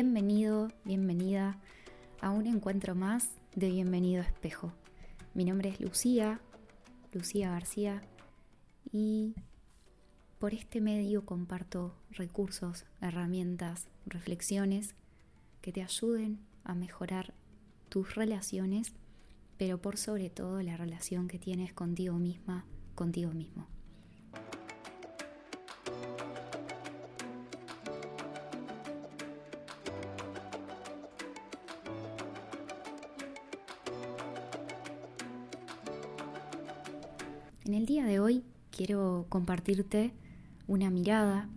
Bienvenido, bienvenida a un encuentro más de Bienvenido Espejo. Mi nombre es Lucía, Lucía García, y por este medio comparto recursos, herramientas, reflexiones que te ayuden a mejorar tus relaciones, pero por sobre todo la relación que tienes contigo misma, contigo mismo. En el día de hoy quiero compartirte una mirada.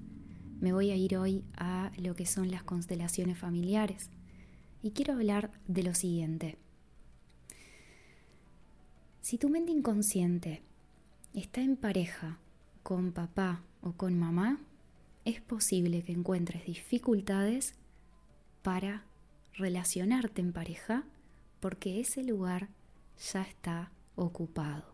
Me voy a ir hoy a lo que son las constelaciones familiares y quiero hablar de lo siguiente. Si tu mente inconsciente está en pareja con papá o con mamá, es posible que encuentres dificultades para relacionarte en pareja porque ese lugar ya está ocupado.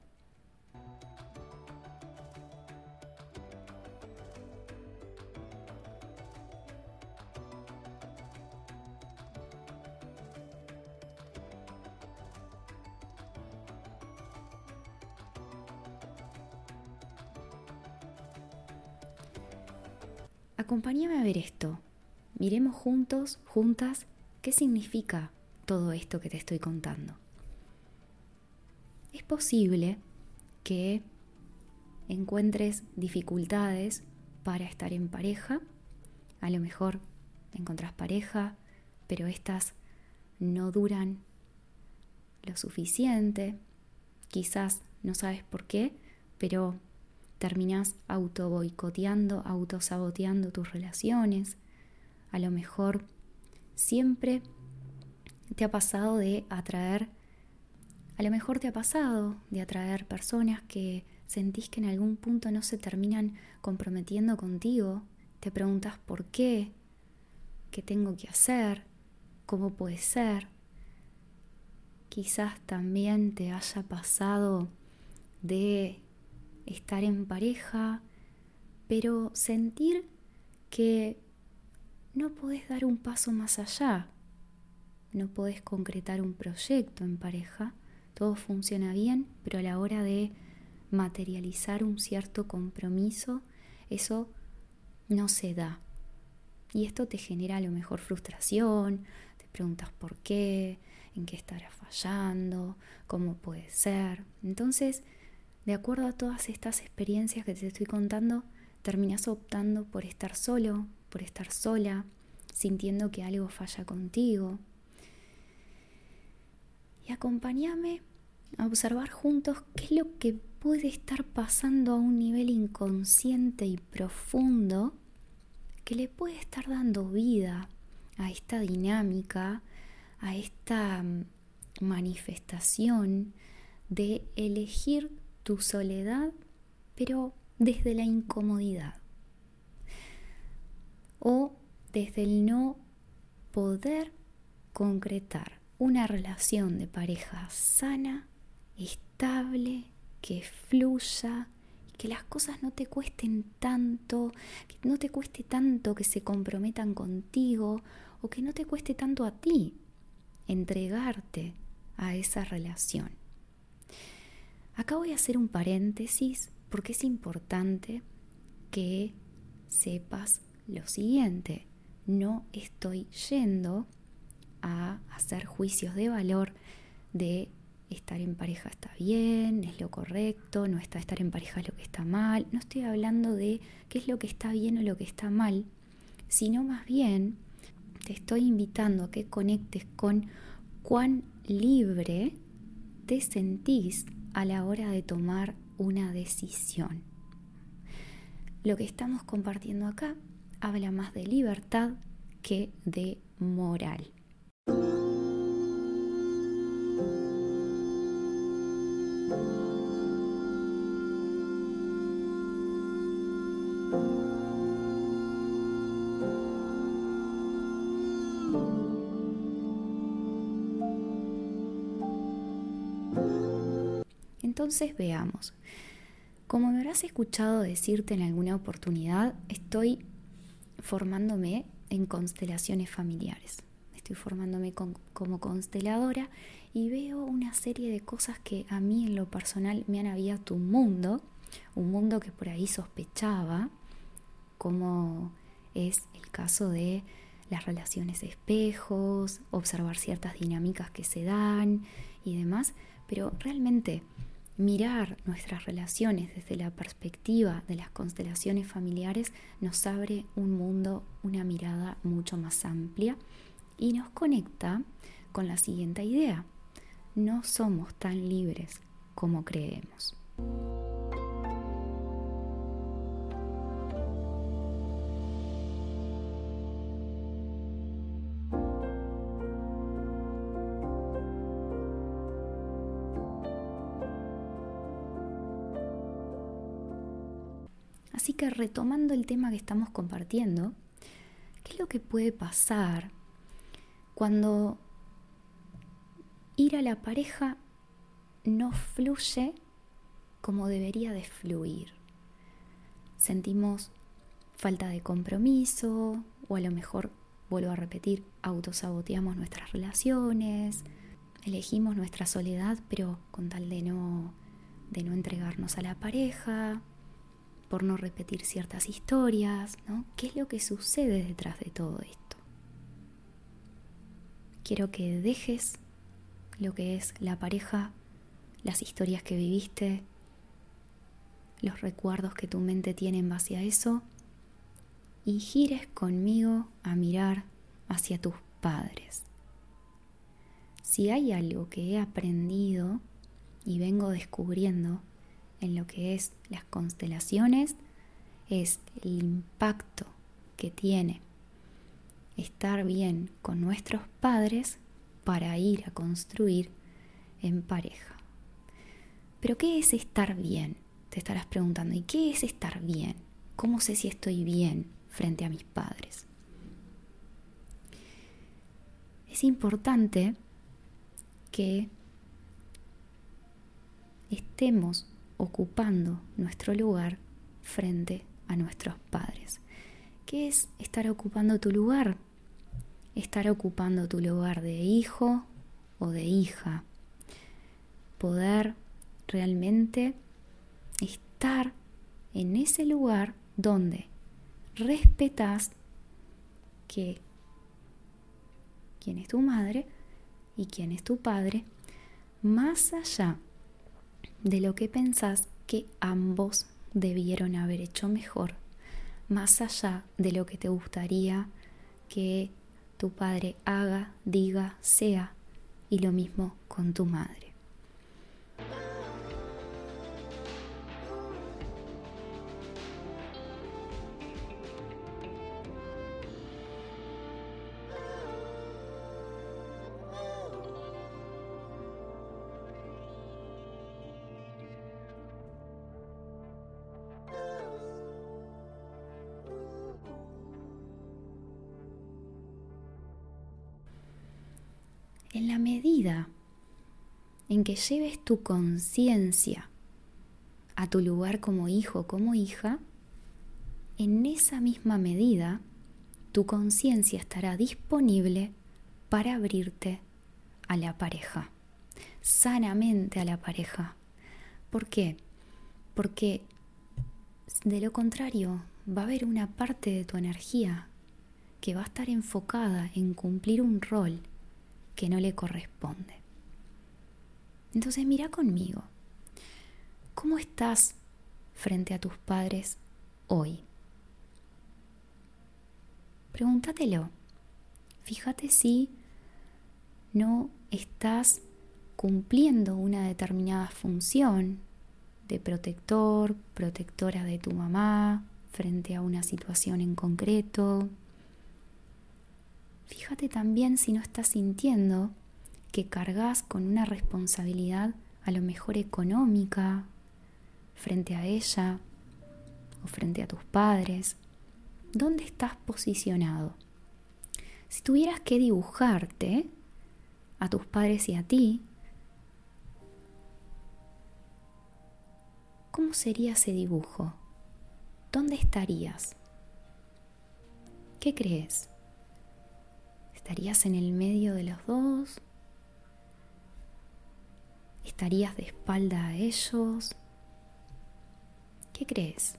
Acompáñame a ver esto. Miremos juntos, juntas, qué significa todo esto que te estoy contando. Es posible que encuentres dificultades para estar en pareja. A lo mejor encontrás pareja, pero estas no duran lo suficiente. Quizás no sabes por qué, pero terminas auto boicoteando, autosaboteando tus relaciones. A lo mejor siempre te ha pasado de atraer, a lo mejor te ha pasado de atraer personas que sentís que en algún punto no se terminan comprometiendo contigo. Te preguntas por qué, qué tengo que hacer, cómo puede ser. Quizás también te haya pasado de estar en pareja, pero sentir que no podés dar un paso más allá, no podés concretar un proyecto en pareja, todo funciona bien, pero a la hora de materializar un cierto compromiso, eso no se da. Y esto te genera a lo mejor frustración, te preguntas por qué, en qué estará fallando, cómo puede ser. Entonces, de acuerdo a todas estas experiencias que te estoy contando, terminas optando por estar solo, por estar sola, sintiendo que algo falla contigo. Y acompáñame a observar juntos qué es lo que puede estar pasando a un nivel inconsciente y profundo que le puede estar dando vida a esta dinámica, a esta mm, manifestación de elegir tu soledad, pero desde la incomodidad. O desde el no poder concretar una relación de pareja sana, estable, que fluya, que las cosas no te cuesten tanto, que no te cueste tanto que se comprometan contigo o que no te cueste tanto a ti entregarte a esa relación. Acá voy a hacer un paréntesis porque es importante que sepas lo siguiente. No estoy yendo a hacer juicios de valor de estar en pareja está bien, es lo correcto, no está estar en pareja lo que está mal. No estoy hablando de qué es lo que está bien o lo que está mal, sino más bien te estoy invitando a que conectes con cuán libre te sentís a la hora de tomar una decisión. Lo que estamos compartiendo acá habla más de libertad que de moral. Entonces veamos. Como me habrás escuchado decirte en alguna oportunidad, estoy formándome en constelaciones familiares. Estoy formándome como consteladora y veo una serie de cosas que a mí en lo personal me han abierto un mundo, un mundo que por ahí sospechaba, como es el caso de las relaciones espejos, observar ciertas dinámicas que se dan y demás, pero realmente mirar nuestras relaciones desde la perspectiva de las constelaciones familiares nos abre un mundo, una mirada mucho más amplia y nos conecta con la siguiente idea. No somos tan libres como creemos. Así que retomando el tema que estamos compartiendo, ¿qué es lo que puede pasar cuando ir a la pareja no fluye como debería de fluir? Sentimos falta de compromiso o a lo mejor, vuelvo a repetir, autosaboteamos nuestras relaciones, elegimos nuestra soledad pero con tal de no, de no entregarnos a la pareja por no repetir ciertas historias, ¿no? ¿Qué es lo que sucede detrás de todo esto? Quiero que dejes lo que es la pareja, las historias que viviste, los recuerdos que tu mente tiene en base a eso y gires conmigo a mirar hacia tus padres. Si hay algo que he aprendido y vengo descubriendo en lo que es las constelaciones es el impacto que tiene estar bien con nuestros padres para ir a construir en pareja. Pero ¿qué es estar bien? Te estarás preguntando, ¿y qué es estar bien? ¿Cómo sé si estoy bien frente a mis padres? Es importante que estemos ocupando nuestro lugar frente a nuestros padres. ¿Qué es estar ocupando tu lugar? Estar ocupando tu lugar de hijo o de hija. Poder realmente estar en ese lugar donde respetas que quién es tu madre y quién es tu padre, más allá de lo que pensás que ambos debieron haber hecho mejor, más allá de lo que te gustaría que tu padre haga, diga, sea, y lo mismo con tu madre. Que lleves tu conciencia a tu lugar como hijo, como hija, en esa misma medida tu conciencia estará disponible para abrirte a la pareja, sanamente a la pareja. ¿Por qué? Porque de lo contrario va a haber una parte de tu energía que va a estar enfocada en cumplir un rol que no le corresponde. Entonces mira conmigo, ¿cómo estás frente a tus padres hoy? Pregúntatelo. Fíjate si no estás cumpliendo una determinada función de protector, protectora de tu mamá frente a una situación en concreto, Fíjate también si no estás sintiendo que cargas con una responsabilidad a lo mejor económica frente a ella o frente a tus padres. ¿Dónde estás posicionado? Si tuvieras que dibujarte a tus padres y a ti, ¿cómo sería ese dibujo? ¿Dónde estarías? ¿Qué crees? ¿Estarías en el medio de los dos? ¿Estarías de espalda a ellos? ¿Qué crees?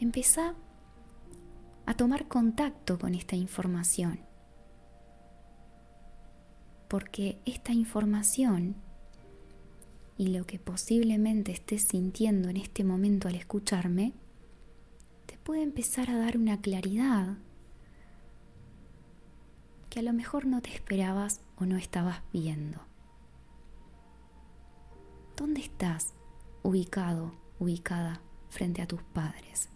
Empezá a tomar contacto con esta información. Porque esta información y lo que posiblemente estés sintiendo en este momento al escucharme, te puede empezar a dar una claridad que a lo mejor no te esperabas o no estabas viendo. ¿Dónde estás ubicado, ubicada frente a tus padres?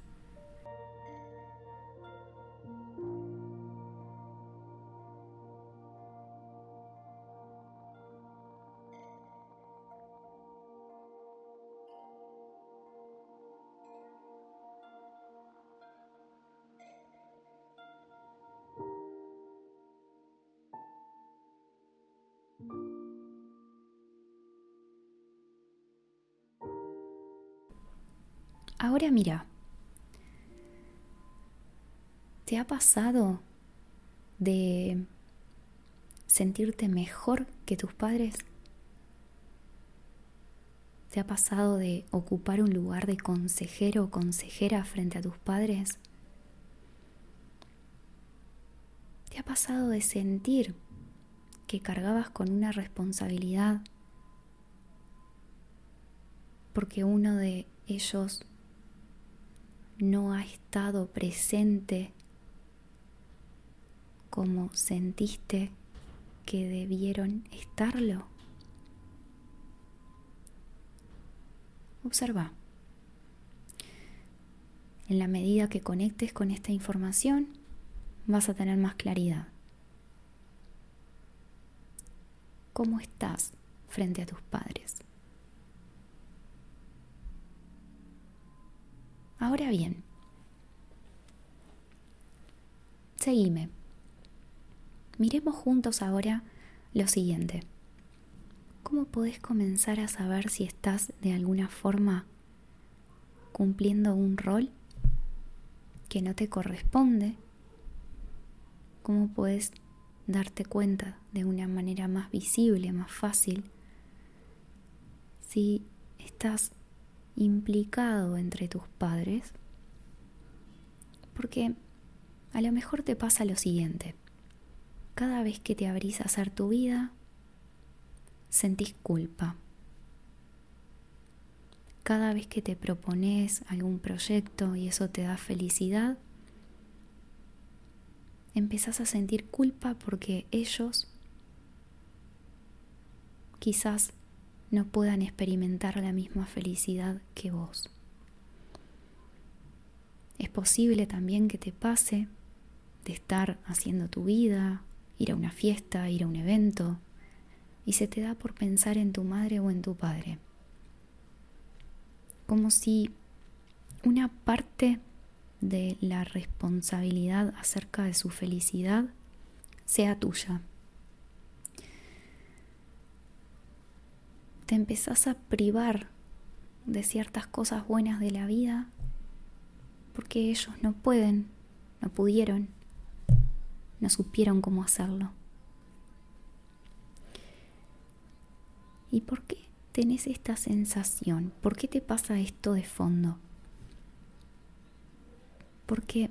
Ahora mira, ¿te ha pasado de sentirte mejor que tus padres? ¿Te ha pasado de ocupar un lugar de consejero o consejera frente a tus padres? ¿Te ha pasado de sentir que cargabas con una responsabilidad porque uno de ellos no ha estado presente como sentiste que debieron estarlo? Observa. En la medida que conectes con esta información, vas a tener más claridad. ¿Cómo estás frente a tus padres? Ahora bien, seguime. Miremos juntos ahora lo siguiente. ¿Cómo podés comenzar a saber si estás de alguna forma cumpliendo un rol que no te corresponde? ¿Cómo puedes darte cuenta de una manera más visible, más fácil, si estás implicado entre tus padres, porque a lo mejor te pasa lo siguiente. Cada vez que te abrís a hacer tu vida, sentís culpa. Cada vez que te propones algún proyecto y eso te da felicidad, empezás a sentir culpa porque ellos quizás no puedan experimentar la misma felicidad que vos. Es posible también que te pase de estar haciendo tu vida, ir a una fiesta, ir a un evento, y se te da por pensar en tu madre o en tu padre. Como si una parte de la responsabilidad acerca de su felicidad sea tuya. Te empezás a privar de ciertas cosas buenas de la vida porque ellos no pueden, no pudieron, no supieron cómo hacerlo. ¿Y por qué tenés esta sensación? ¿Por qué te pasa esto de fondo? Porque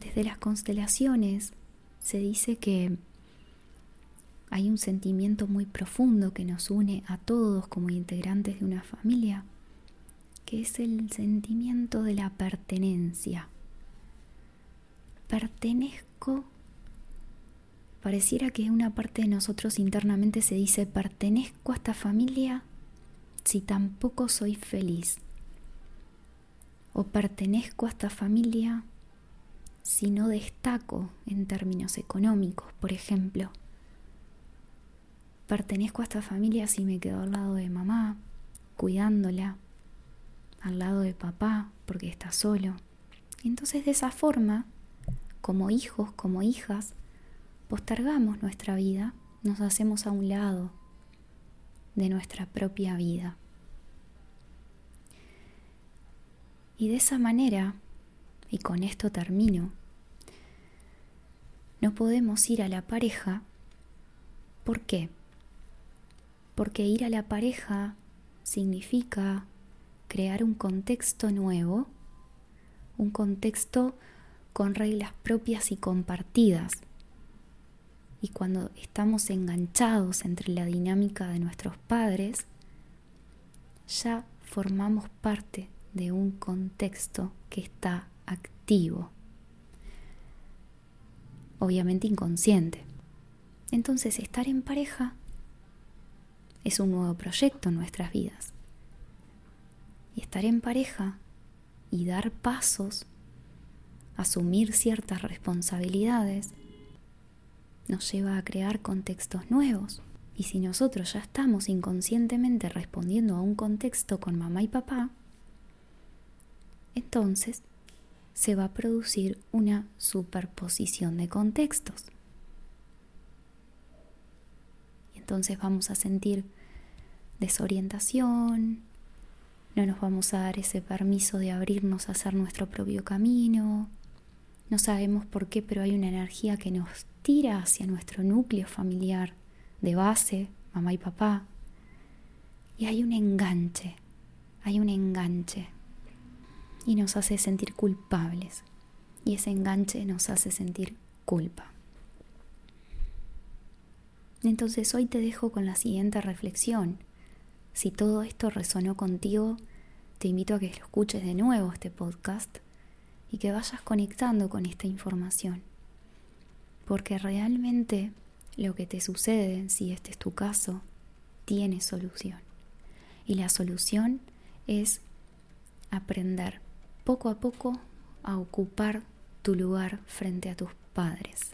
desde las constelaciones se dice que hay un sentimiento muy profundo que nos une a todos como integrantes de una familia, que es el sentimiento de la pertenencia. Pertenezco, pareciera que una parte de nosotros internamente se dice, pertenezco a esta familia si tampoco soy feliz. O pertenezco a esta familia si no destaco en términos económicos, por ejemplo pertenezco a esta familia si me quedo al lado de mamá, cuidándola, al lado de papá, porque está solo. Entonces de esa forma, como hijos, como hijas, postergamos nuestra vida, nos hacemos a un lado de nuestra propia vida. Y de esa manera, y con esto termino, no podemos ir a la pareja. ¿Por qué? Porque ir a la pareja significa crear un contexto nuevo, un contexto con reglas propias y compartidas. Y cuando estamos enganchados entre la dinámica de nuestros padres, ya formamos parte de un contexto que está activo, obviamente inconsciente. Entonces estar en pareja es un nuevo proyecto en nuestras vidas. Y estar en pareja y dar pasos, asumir ciertas responsabilidades, nos lleva a crear contextos nuevos. Y si nosotros ya estamos inconscientemente respondiendo a un contexto con mamá y papá, entonces se va a producir una superposición de contextos. Y entonces vamos a sentir desorientación, no nos vamos a dar ese permiso de abrirnos a hacer nuestro propio camino, no sabemos por qué, pero hay una energía que nos tira hacia nuestro núcleo familiar de base, mamá y papá, y hay un enganche, hay un enganche y nos hace sentir culpables. Y ese enganche nos hace sentir culpa. Entonces hoy te dejo con la siguiente reflexión. Si todo esto resonó contigo, te invito a que lo escuches de nuevo este podcast y que vayas conectando con esta información. Porque realmente lo que te sucede, si este es tu caso, tiene solución. Y la solución es aprender poco a poco a ocupar tu lugar frente a tus padres.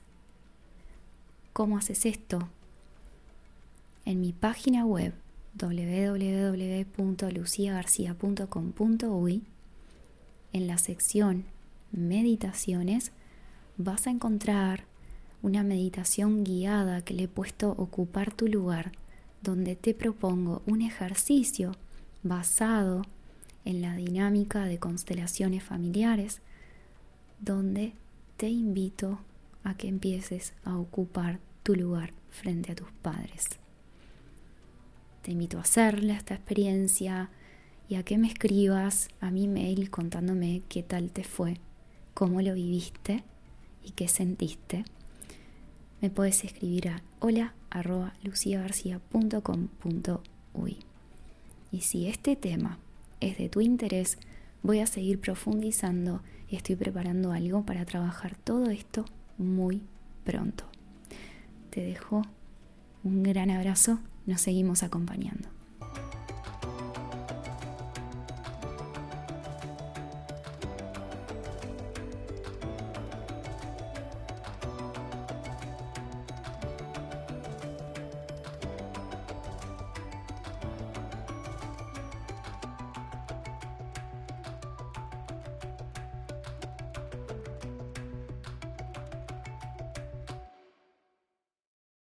¿Cómo haces esto? En mi página web www.luciagarcia.com.uy en la sección Meditaciones vas a encontrar una meditación guiada que le he puesto Ocupar tu lugar, donde te propongo un ejercicio basado en la dinámica de constelaciones familiares, donde te invito a que empieces a ocupar tu lugar frente a tus padres. Te invito a hacerle esta experiencia y a que me escribas a mi mail contándome qué tal te fue, cómo lo viviste y qué sentiste. Me puedes escribir a hola Y si este tema es de tu interés, voy a seguir profundizando y estoy preparando algo para trabajar todo esto muy pronto. Te dejo un gran abrazo, nos seguimos acompañando.